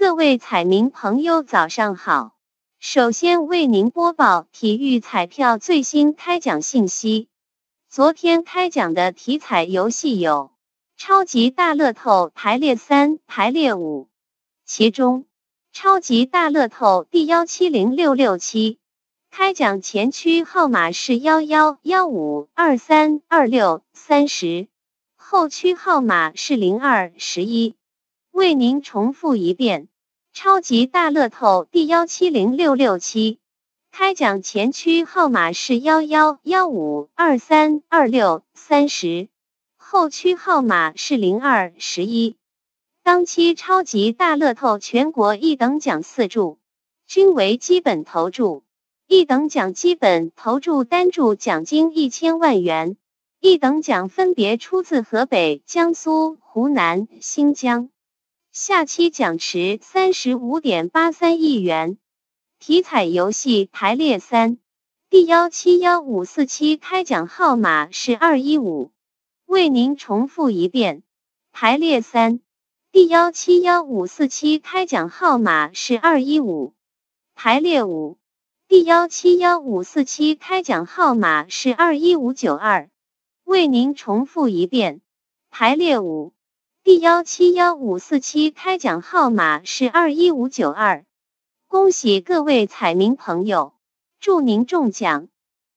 各位彩民朋友，早上好！首先为您播报体育彩票最新开奖信息。昨天开奖的体彩游戏有超级大乐透排列三、排列五，其中超级大乐透第幺七零六六七开奖前区号码是幺幺幺五二三二六三十，后区号码是零二十一。为您重复一遍。超级大乐透第幺七零六六七开奖前区号码是幺幺幺五二三二六三十，后区号码是零二十一。当期超级大乐透全国一等奖四注均为基本投注，一等奖基本投注单注奖金一千万元，一等奖分别出自河北、江苏、湖南、新疆。下期奖池三十五点八三亿元，体彩游戏排列三，第幺七幺五四七开奖号码是二一五，为您重复一遍，排列三，第幺七幺五四七开奖号码是二一五，排列五，第幺七幺五四七开奖号码是二一五九二，为您重复一遍，排列五。第幺七幺五四七开奖号码是二一五九二，恭喜各位彩民朋友，祝您中奖！